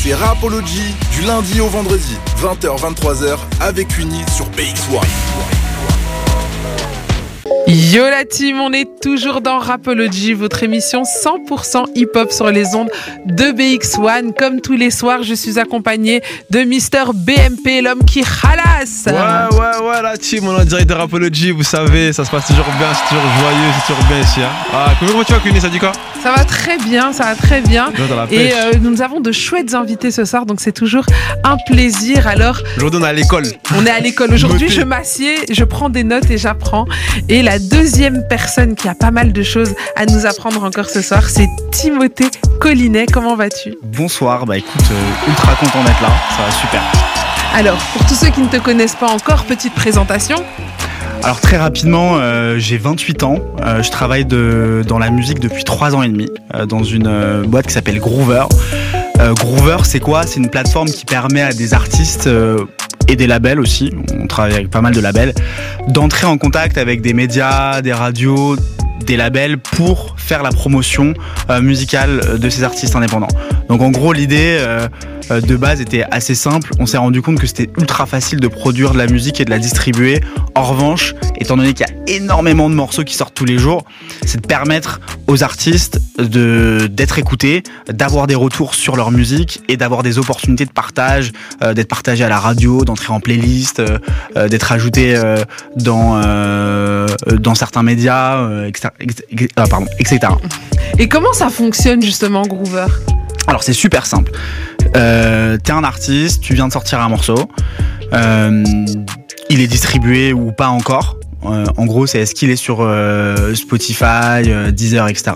C'est Rapology du lundi au vendredi, 20h-23h avec Uni sur BX1. Yo la team, on est toujours dans Rapology, votre émission 100% hip-hop sur les ondes de BX1. Comme tous les soirs, je suis accompagné de Mister BMP, l'homme qui ralasse. Ouais, ouais, ouais, la team, on est en direct de Rapology, vous savez, ça se passe toujours bien, c'est toujours joyeux, c'est toujours bien ici. Hein. Ah, comment tu vas, Cuny, ça dit quoi? Ça va très bien, ça va très bien. Et euh, nous avons de chouettes invités ce soir, donc c'est toujours un plaisir. Alors, Aujourd'hui, on est à l'école. On est à l'école aujourd'hui, je m'assieds, je prends des notes et j'apprends. Et la deuxième personne qui a pas mal de choses à nous apprendre encore ce soir, c'est Timothée Collinet. Comment vas-tu? Bonsoir, bah écoute, euh, ultra content d'être là, ça va super. Alors, pour tous ceux qui ne te connaissent pas encore, petite présentation. Alors très rapidement, euh, j'ai 28 ans, euh, je travaille de, dans la musique depuis 3 ans et demi, dans une boîte qui s'appelle Groover. Groover, c'est quoi? C'est une plateforme qui permet à des artistes et des labels aussi, on travaille avec pas mal de labels, d'entrer en contact avec des médias, des radios, des labels pour faire la promotion euh, musicale de ces artistes indépendants. Donc en gros l'idée euh, de base était assez simple, on s'est rendu compte que c'était ultra facile de produire de la musique et de la distribuer. En revanche, étant donné qu'il y a énormément de morceaux qui sortent tous les jours, c'est de permettre aux artistes d'être écoutés, d'avoir des retours sur leur musique et d'avoir des opportunités de partage, euh, d'être partagé à la radio, d'entrer en playlist, euh, euh, d'être ajouté euh, dans euh, certains médias, euh, etc., ah. Et comment ça fonctionne justement, Groover? Alors c'est super simple. Euh, T'es un artiste, tu viens de sortir un morceau, euh, il est distribué ou pas encore. Euh, en gros, c'est est-ce qu'il est sur Spotify, Deezer, etc.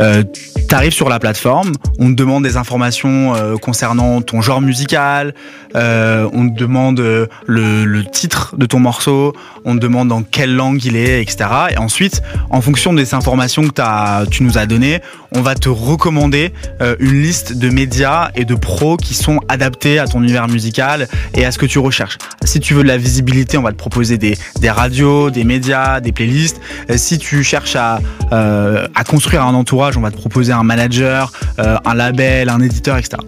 Euh, T'arrives sur la plateforme, on te demande des informations euh, concernant ton genre musical, euh, on te demande euh, le, le titre de ton morceau, on te demande dans quelle langue il est, etc. Et ensuite, en fonction des informations que tu nous as données, on va te recommander euh, une liste de médias et de pros qui sont adaptés à ton univers musical et à ce que tu recherches. Si tu veux de la visibilité, on va te proposer des, des radios, des médias, des playlists. Euh, si tu cherches à, à construire un entourage, on va te proposer un manager, euh, un label, un éditeur, etc.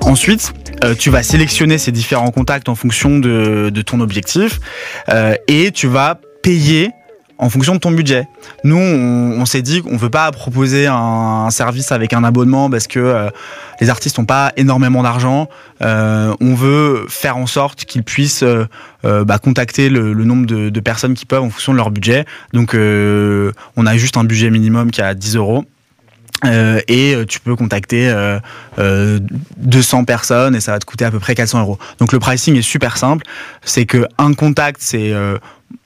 Ensuite, euh, tu vas sélectionner ces différents contacts en fonction de, ton objectif euh, et tu vas payer en fonction de ton budget. Nous, on, s'est dit qu'on veut pas proposer un, service avec un abonnement parce que les artistes n'ont pas énormément d'argent. On veut faire en sorte qu'ils puissent bah, contacter le, nombre de, de personnes qui peuvent en fonction de leur budget. Donc, on a juste un budget minimum qui est à 10 euros. Euh, et euh, tu peux contacter euh, euh, 200 personnes et ça va te coûter à peu près 400 euros. Donc le pricing est super simple, c'est que un contact c'est euh,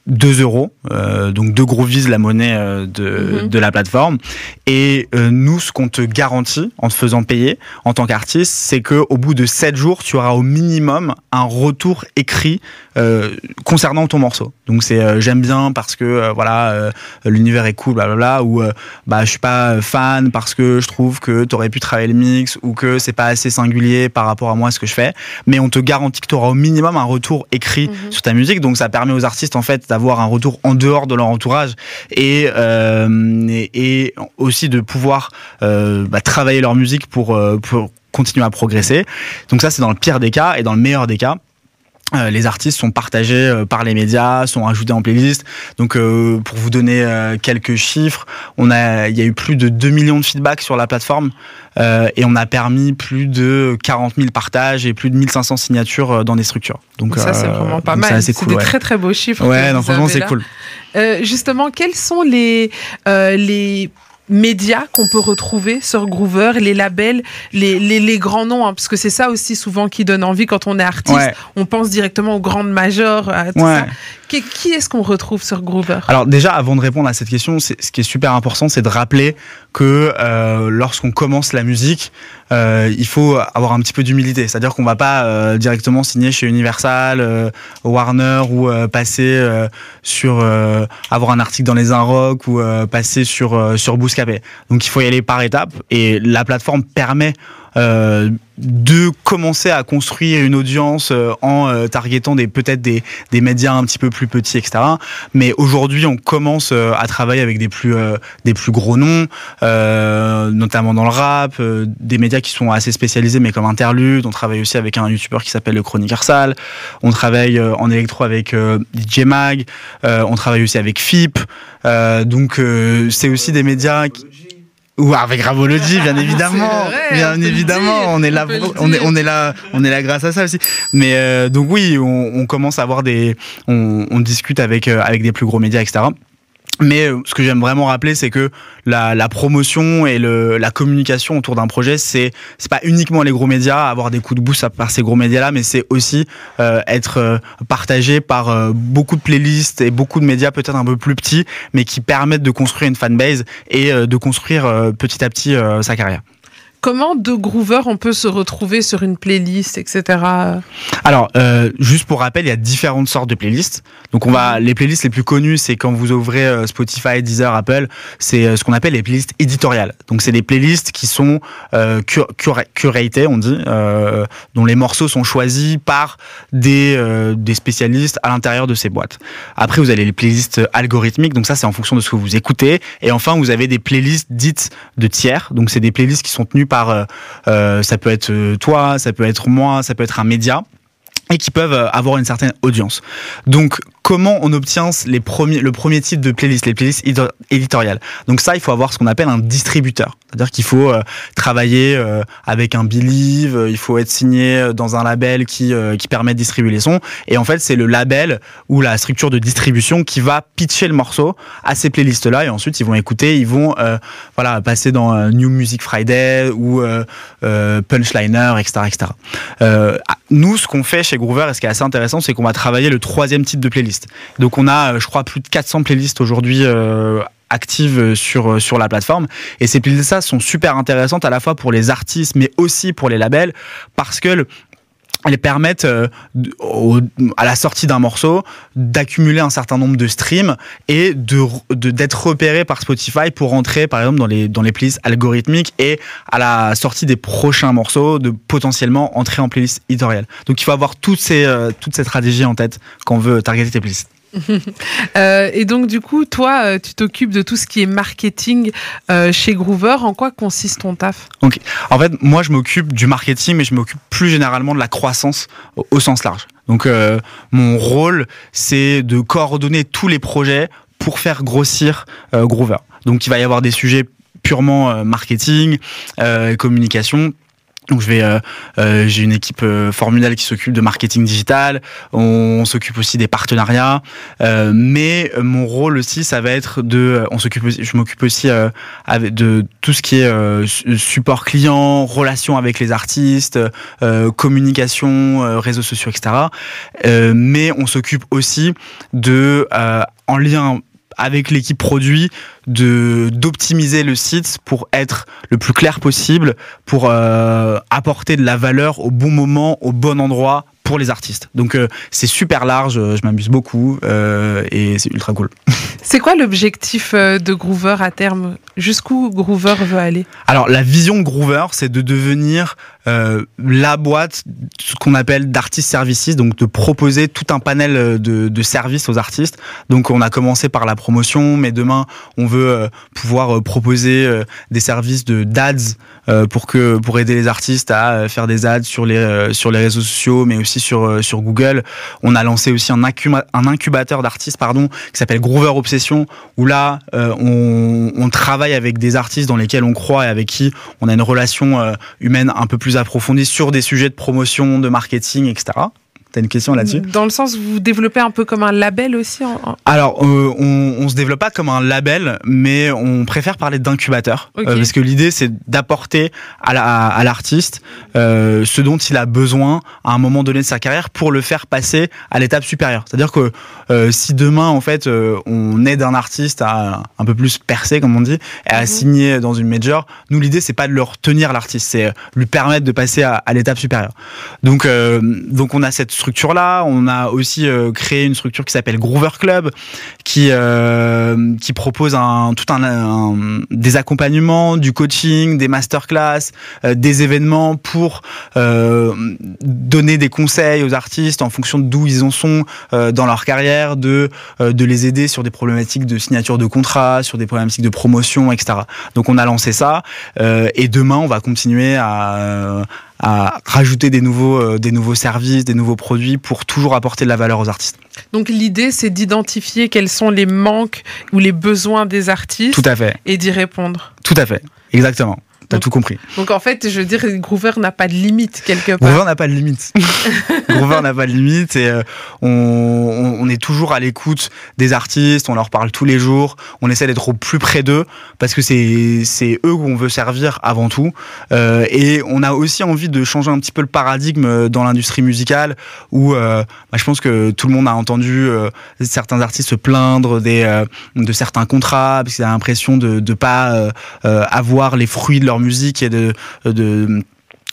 2 euros, euh, donc deux gros vise la monnaie euh, de, Mhm. de la plateforme. Et euh, nous, ce qu'on te garantit en te faisant payer en tant qu'artiste, c'est que au bout de 7 jours, tu auras au minimum un retour écrit euh, concernant ton morceau. Donc c'est j'aime bien parce que voilà l'univers est cool, blablabla, ou bah je suis pas fan parce que je trouve que tu aurais pu travailler le mix ou que c'est pas assez singulier par rapport à moi ce que je fais. Mais on te garantit que tu auras au minimum un retour écrit Mhm. sur ta musique, donc ça permet aux artistes en fait d'avoir un retour en dehors de leur entourage et euh, aussi de pouvoir euh, bah, travailler leur musique euh, pour continuer à progresser. Donc ça c'est dans le pire des cas et dans le meilleur des cas. Euh, les artistes sont partagés euh, par les médias, sont ajoutés en playlist. Donc, euh, pour vous donner euh, quelques chiffres, on a, il y a eu plus de 2 millions de feedbacks sur la plateforme euh, et on a permis plus de 40 000 partages et plus de 1500 signatures dans des structures. Donc, Ça, c'est vraiment pas mal. C'est cool. des ouais. très très beaux chiffres. Ouais, non, franchement, c'est cool. Justement, quels sont les, les médias qu'on peut retrouver sur Groover, les labels, les, les, les grands noms, hein, parce que c'est ça aussi souvent qui donne envie quand on est artiste. Ouais. On pense directement aux grandes majors, à tout Ouais. ça. Qui, qui est-ce qu'on retrouve sur Groover? Alors déjà, avant de répondre à cette question, ce qui est super important, c'est de rappeler que euh, lorsqu'on commence la musique, euh, il faut avoir un petit peu d'humilité. C'est-à-dire qu'on va pas euh, directement signer chez Universal, euh, Warner ou euh, passer euh, sur euh, avoir un article dans les Inrock ou euh, passer sur euh, sur Donc il faut y aller par étapes et la plateforme permet euh, de commencer à construire une audience euh, en euh, targetant des peut-être des, des médias un petit peu plus petits, etc. Mais aujourd'hui, on commence à travailler avec des plus des plus gros noms, notamment dans le rap, des médias qui sont assez spécialisés, mais comme Interlude. On travaille aussi avec un youtubeur qui s'appelle le Chroniqueur Sale. On travaille en électro avec DJ Mag. On travaille aussi avec FIP. Donc c'est aussi des médias qui, ou avec Ravology, bien évidemment, vrai, bien évidemment, on est là, on est, dire. on est là, on est là grâce à ça aussi. Mais euh, donc oui, on, on commence à avoir des, on, on discute avec euh, avec des plus gros médias, etc. Mais euh, ce que j'aime vraiment rappeler, c'est que la, la promotion et le, la communication autour d'un projet, c'est c'est pas uniquement les gros médias, avoir des coups de boost par ces gros médias-là, mais c'est aussi euh, être euh, partagé par euh, beaucoup de playlists et beaucoup de médias peut-être un peu plus petits, mais qui permettent de construire une fanbase et euh, de construire euh, petit à petit sa carrière. Comment de Groover on peut se retrouver sur une playlist, etc. Alors, euh, juste pour rappel, il y a différentes sortes de playlists. Donc, on va les playlists les plus connues, c'est quand vous ouvrez euh, Spotify, Deezer, Apple, c'est euh, ce qu'on appelle les playlists éditoriales. Donc, c'est des playlists qui sont euh, cur- cura- curatées, on dit, euh, dont les morceaux sont choisis par des euh, des spécialistes à l'intérieur de ces boîtes. Après, vous avez les playlists algorithmiques. Donc, ça, c'est en fonction de ce que vous écoutez. Et enfin, vous avez des playlists dites de tiers. Donc, c'est des playlists qui sont tenues par, euh, euh, ça peut être euh, toi, ça peut être moi, ça peut être un média et qui peuvent euh, avoir une certaine audience. Donc, comment on obtient les premiers, le premier type de playlist, les playlists éditoriales? Donc ça, il faut avoir ce qu'on appelle un distributeur. C'est-à-dire qu'il faut euh, travailler euh, avec un Believe, euh, il faut être signé euh, dans un label qui, euh, qui permet de distribuer les sons. Et en fait, c'est le label ou la structure de distribution qui va pitcher le morceau à ces playlists-là. Et ensuite, ils vont écouter, ils vont voilà, passer dans New Music Friday ou Punchliner, etc. etc. Euh, nous, ce qu'on fait chez Groover, et ce qui est assez intéressant, c'est qu'on va travailler le troisième type de playlist. Donc, on a, euh, je crois, plus de 400 playlists aujourd'hui euh, actives sur, sur la plateforme. Et ces playlists-là sont super intéressantes à la fois pour les artistes, mais aussi pour les labels, parce que elles permettent euh, à la sortie d'un morceau d'accumuler un certain nombre de streams et de d'être repéré par Spotify pour rentrer par exemple dans les dans les playlists algorithmiques et à la sortie des prochains morceaux de potentiellement entrer en playlist éditoriale. Donc il faut avoir toutes ces euh, toutes ces stratégies en tête quand on veut targeter tes playlists. Euh, et donc, du coup, toi, euh, tu t'occupes de tout ce qui est marketing euh, chez Groover. En quoi consiste ton taf? En fait, moi, je m'occupe du marketing, mais je m'occupe plus généralement de la croissance au, sens large. Donc, mon rôle, c'est de coordonner tous les projets pour faire grossir Groover. Donc, il va y avoir des sujets purement marketing, communication. Donc je vais, euh, euh, j'ai une équipe euh, formidable qui s'occupe de marketing digital. On, s'occupe aussi des partenariats, Euh, mais euh, mon rôle aussi, ça va être de, euh, on s'occupe, je m'occupe aussi de tout ce qui est su- support client, relation avec les artistes, communication, réseaux sociaux, etc. Mais on s'occupe aussi de, en lien avec l'équipe produit, de d'optimiser le site pour être le plus clair possible, pour euh, apporter de la valeur au bon moment, au bon endroit pour les artistes. Donc euh, c'est super large, euh, je m'amuse beaucoup euh, et c'est ultra cool. C'est quoi l'objectif de Groover à terme? Jusqu'où Groover veut aller? Alors la vision de Groover, c'est de devenir euh, la boîte, ce qu'on appelle d'artist services, donc de proposer tout un panel de, de services aux artistes. Donc on a commencé par la promotion, mais demain on veut euh, pouvoir euh, proposer euh, des services de d'ads pour que pour aider les artistes à faire des ads sur les réseaux sociaux, mais aussi sur Google. On a lancé aussi un, incubateur d'artistes, pardon, qui s'appelle Groover Obsession, où là on, on travaille avec des artistes dans lesquels on croit et avec qui on a une relation humaine un peu plus approfondie sur des sujets de promotion, de marketing, etc. T'as une question là-dessus? Dans le sens où vous développez un peu comme un label aussi en- Alors, euh, on, on se développe pas comme un label, mais on préfère parler d'incubateur. Euh, parce que l'idée c'est d'apporter à la- à l'artiste euh, ce dont il a besoin à un moment donné de sa carrière pour le faire passer à l'étape supérieure. C'est-à-dire que si demain en fait on aide un artiste à un peu plus percer, comme on dit, et à Mhm. signer dans une major, nous l'idée c'est pas de leur tenir l'artiste, c'est lui permettre de passer à, à l'étape supérieure. Donc, donc on a cette structure-là. On a aussi euh, créé une structure qui s'appelle Groover Club, qui euh, qui propose un tout un, un- des accompagnements, du coaching, des masterclass, euh, des événements pour donner des conseils aux artistes en fonction d'où ils en sont dans leur carrière, de les aider sur des problématiques de signature de contrat, sur des problématiques de promotion, etc. Donc on a lancé ça et demain on va continuer à à rajouter des nouveaux euh, des nouveaux services, des nouveaux produits pour toujours apporter de la valeur aux artistes. Donc l'idée, c'est d'identifier quels sont les manques ou les besoins des artistes Tout à fait, et d'y répondre. tout à fait, exactement. T'as tout compris. Donc en fait, je veux dire, Groover n'a pas de limite quelque part. Groover n'a pas de limite. Groover n'a pas de limite et euh, on, est toujours à l'écoute des artistes, on leur parle tous les jours, on essaie d'être au plus près d'eux parce que c'est eux qu'on veut servir avant tout. Euh, et on a aussi envie de changer un petit peu le paradigme dans l'industrie musicale où euh, bah, je pense que tout le monde a entendu certains artistes se plaindre des, de certains contrats parce qu'ils ont l'impression de ne pas avoir les fruits de leur musique et de,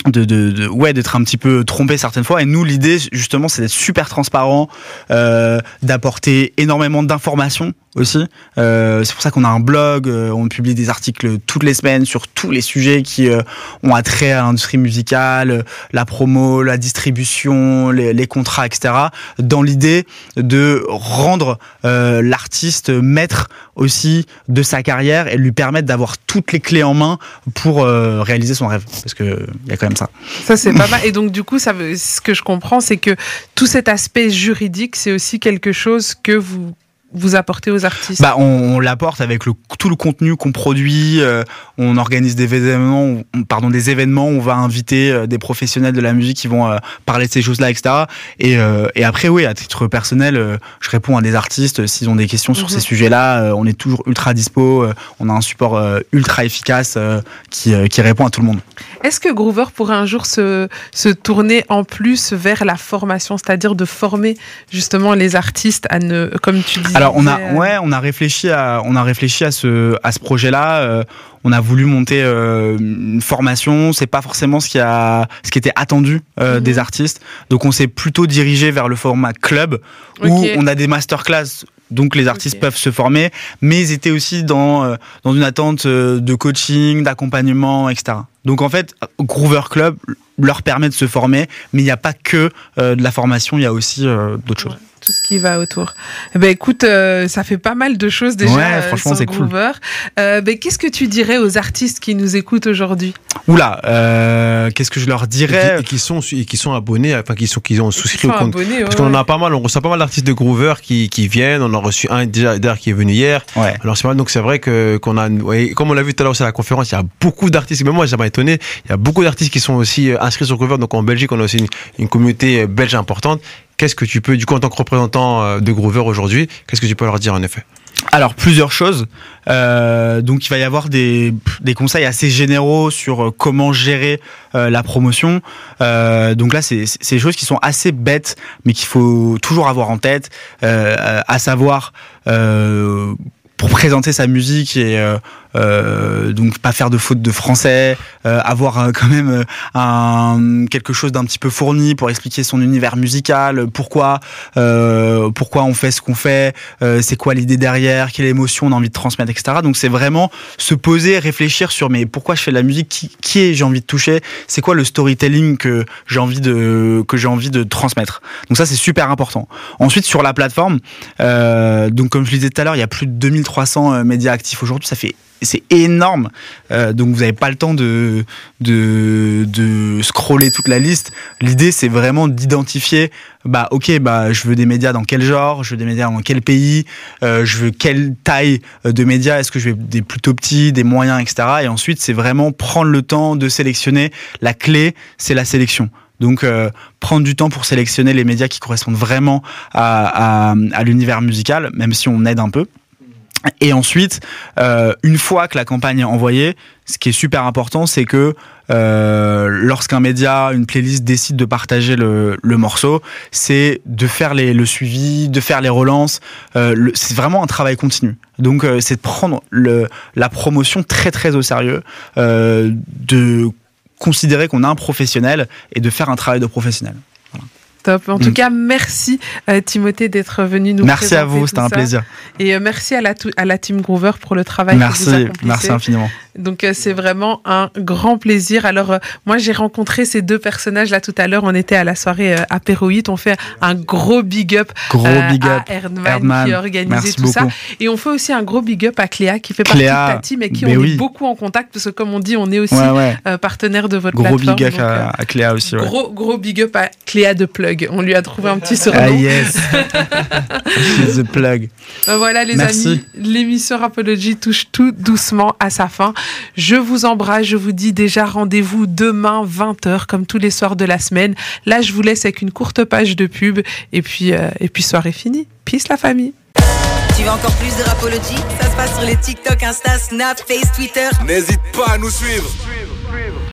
de, de, de- ouais d'être un petit peu trompé certaines fois. Et nous l'idée justement c'est d'être super transparent euh, d'apporter énormément d'informations aussi. Euh, c'est pour ça qu'on a un blog euh, on publie des articles toutes les semaines sur tous les sujets qui euh, ont attrait à l'industrie musicale euh, la promo la distribution les, les contrats etc dans l'idée de rendre euh, l'artiste maître aussi de sa carrière et lui permettre d'avoir toutes les clés en main pour réaliser son rêve. Parce que y a quand même ça Ça, c'est pas mal. Et donc, du coup, ça ce que je comprends, c'est que tout cet aspect juridique, c'est aussi quelque chose que vous, vous apportez aux artistes. Bah, on, on l'apporte avec le, tout le contenu qu'on produit. euh, on organise des événements, on- pardon, des événements. où On va inviter euh, des professionnels de la musique qui vont euh, parler de ces choses-là, etc. Et, et après, oui, à titre personnel, je réponds à des artistes s'ils ont des questions sur Mhm. ces sujets-là. on est toujours ultra dispo. on a un support ultra efficace qui, qui répond à tout le monde. Est-ce que Groover pourrait un jour se, se tourner en plus vers la formation, c'est-à-dire de former justement les artistes à ne, comme tu dis. Alors on a ouais. on a réfléchi à on a réfléchi à ce à ce projet là on a voulu monter euh, une formation c'est pas forcément ce qui a ce qui était attendu euh, Mhm. des artistes. Donc on s'est plutôt dirigé vers le format club où on a des masterclass donc les artistes peuvent se former mais ils étaient aussi dans euh, dans une attente euh, de coaching d'accompagnement etc donc en fait Groover Club leur permet de se former mais il n'y a pas que euh, de la formation il y a aussi euh, d'autres choses tout ce qui va autour. Eh ben écoute, euh, ça fait pas mal de choses déjà. Ouais, euh, franchement, sur c'est cool. Groover. Euh, ben, qu'est-ce que tu dirais aux artistes qui nous écoutent aujourd'hui? Oula, euh, qu'est-ce que je leur Et qui, dirais et qui sont, et qui sont abonnés, enfin qui, sont, qui ont souscrit au compte. abonnés, Parce qu'on en ouais. a pas mal, on reçoit pas mal d'artistes de Groover qui, qui viennent. On en a reçu un déjà d'ailleurs qui est venu hier. Ouais. Alors c'est donc c'est vrai que qu'on a, comme on l'a vu tout à l'heure aussi à la conférence, il y a beaucoup d'artistes. Même moi, j'ai pas étonné. Il y a beaucoup d'artistes qui sont aussi inscrits sur Groover. Donc en Belgique, on a aussi une, une communauté belge importante. Qu'est-ce que tu peux, du coup, en tant que représentant euh, de Groover aujourd'hui, qu'est-ce que tu peux leur dire en effet? Alors plusieurs choses. Euh, donc il va y avoir des, conseils assez généraux sur euh, comment gérer la promotion. Donc là, c'est des choses qui sont assez bêtes, mais qu'il faut toujours avoir en tête, à savoir. Pour présenter sa musique et euh, donc pas faire de faute de français, euh, avoir euh, quand même euh, un, quelque chose d'un petit peu fourni pour expliquer son univers musical, pourquoi pourquoi on fait ce qu'on fait, c'est quoi l'idée derrière, quelle émotion on a envie de transmettre, etc. Donc c'est vraiment se poser, réfléchir sur mais pourquoi je fais de la musique, qui, qui est j'ai envie de toucher, c'est quoi le storytelling que j'ai envie de que j'ai envie de transmettre. Donc ça c'est super important. Ensuite sur la plateforme, euh, donc comme je le disais tout à l'heure, il y a plus de 2300 euh, médias actifs aujourd'hui, ça fait c'est énorme. Euh, donc vous n'avez pas le temps de, de, de scroller toute la liste. L'idée, c'est vraiment d'identifier, bah ok, bah je veux des médias dans quel genre, je veux des médias dans quel pays, euh, je veux quelle taille de médias, est-ce que je veux des plutôt petits, des moyens, etc. Et ensuite, c'est vraiment prendre le temps de sélectionner. La clé, c'est la sélection. Donc euh, prendre du temps pour sélectionner les médias qui correspondent vraiment à, à, à l'univers musical, même si on aide un peu. Et ensuite, euh, une fois que la campagne est envoyée, ce qui est super important, c'est que euh, lorsqu'un média, une playlist décide de partager le, le morceau, c'est de faire les, le suivi, de faire les relances. Euh, c'est vraiment un travail continu. Donc, euh, c'est de prendre le, la promotion très très au sérieux, euh, de considérer qu'on a un professionnel et de faire un travail de professionnel. Top. En tout Mm. cas, merci euh, Timothée d'être venu nous Merci à vous, c'était un ça. plaisir. Et euh, merci à la, à team Groover pour le travail que vous Merci, accomplissez. merci infiniment. Donc euh, c'est vraiment un grand plaisir. Alors moi j'ai rencontré ces deux personnages là tout à l'heure. On était à la soirée euh, apéroïde. On fait un gros big up Gros euh, big up. à Erdman, Erdman, qui a organisé Merci tout beaucoup. ça. Et on fait aussi un gros big up à Cléa qui fait Cléa, partie de ta team et qui on oui. est beaucoup en contact parce que comme on dit on est aussi Ouais, ouais. partenaire de votre Gros plateforme. big up Donc, à, à Cléa aussi. Ouais. Gros, gros big up à Cléa de Plug. On lui a trouvé un petit surnom. Ah yes. She's the plug. Euh, Voilà les Merci. amis, l'émission Rapology touche tout doucement à sa fin. Je vous embrasse, je vous dis déjà rendez-vous demain 20h comme tous les soirs de la semaine. Là, je vous laisse avec une courte page de pub et puis euh, et puis soirée finie. Peace la famille. Tu veux encore plus de Rapology Ça se passe sur les TikTok, Insta, Snap, Face, Twitter. N'hésite pas à nous suivre.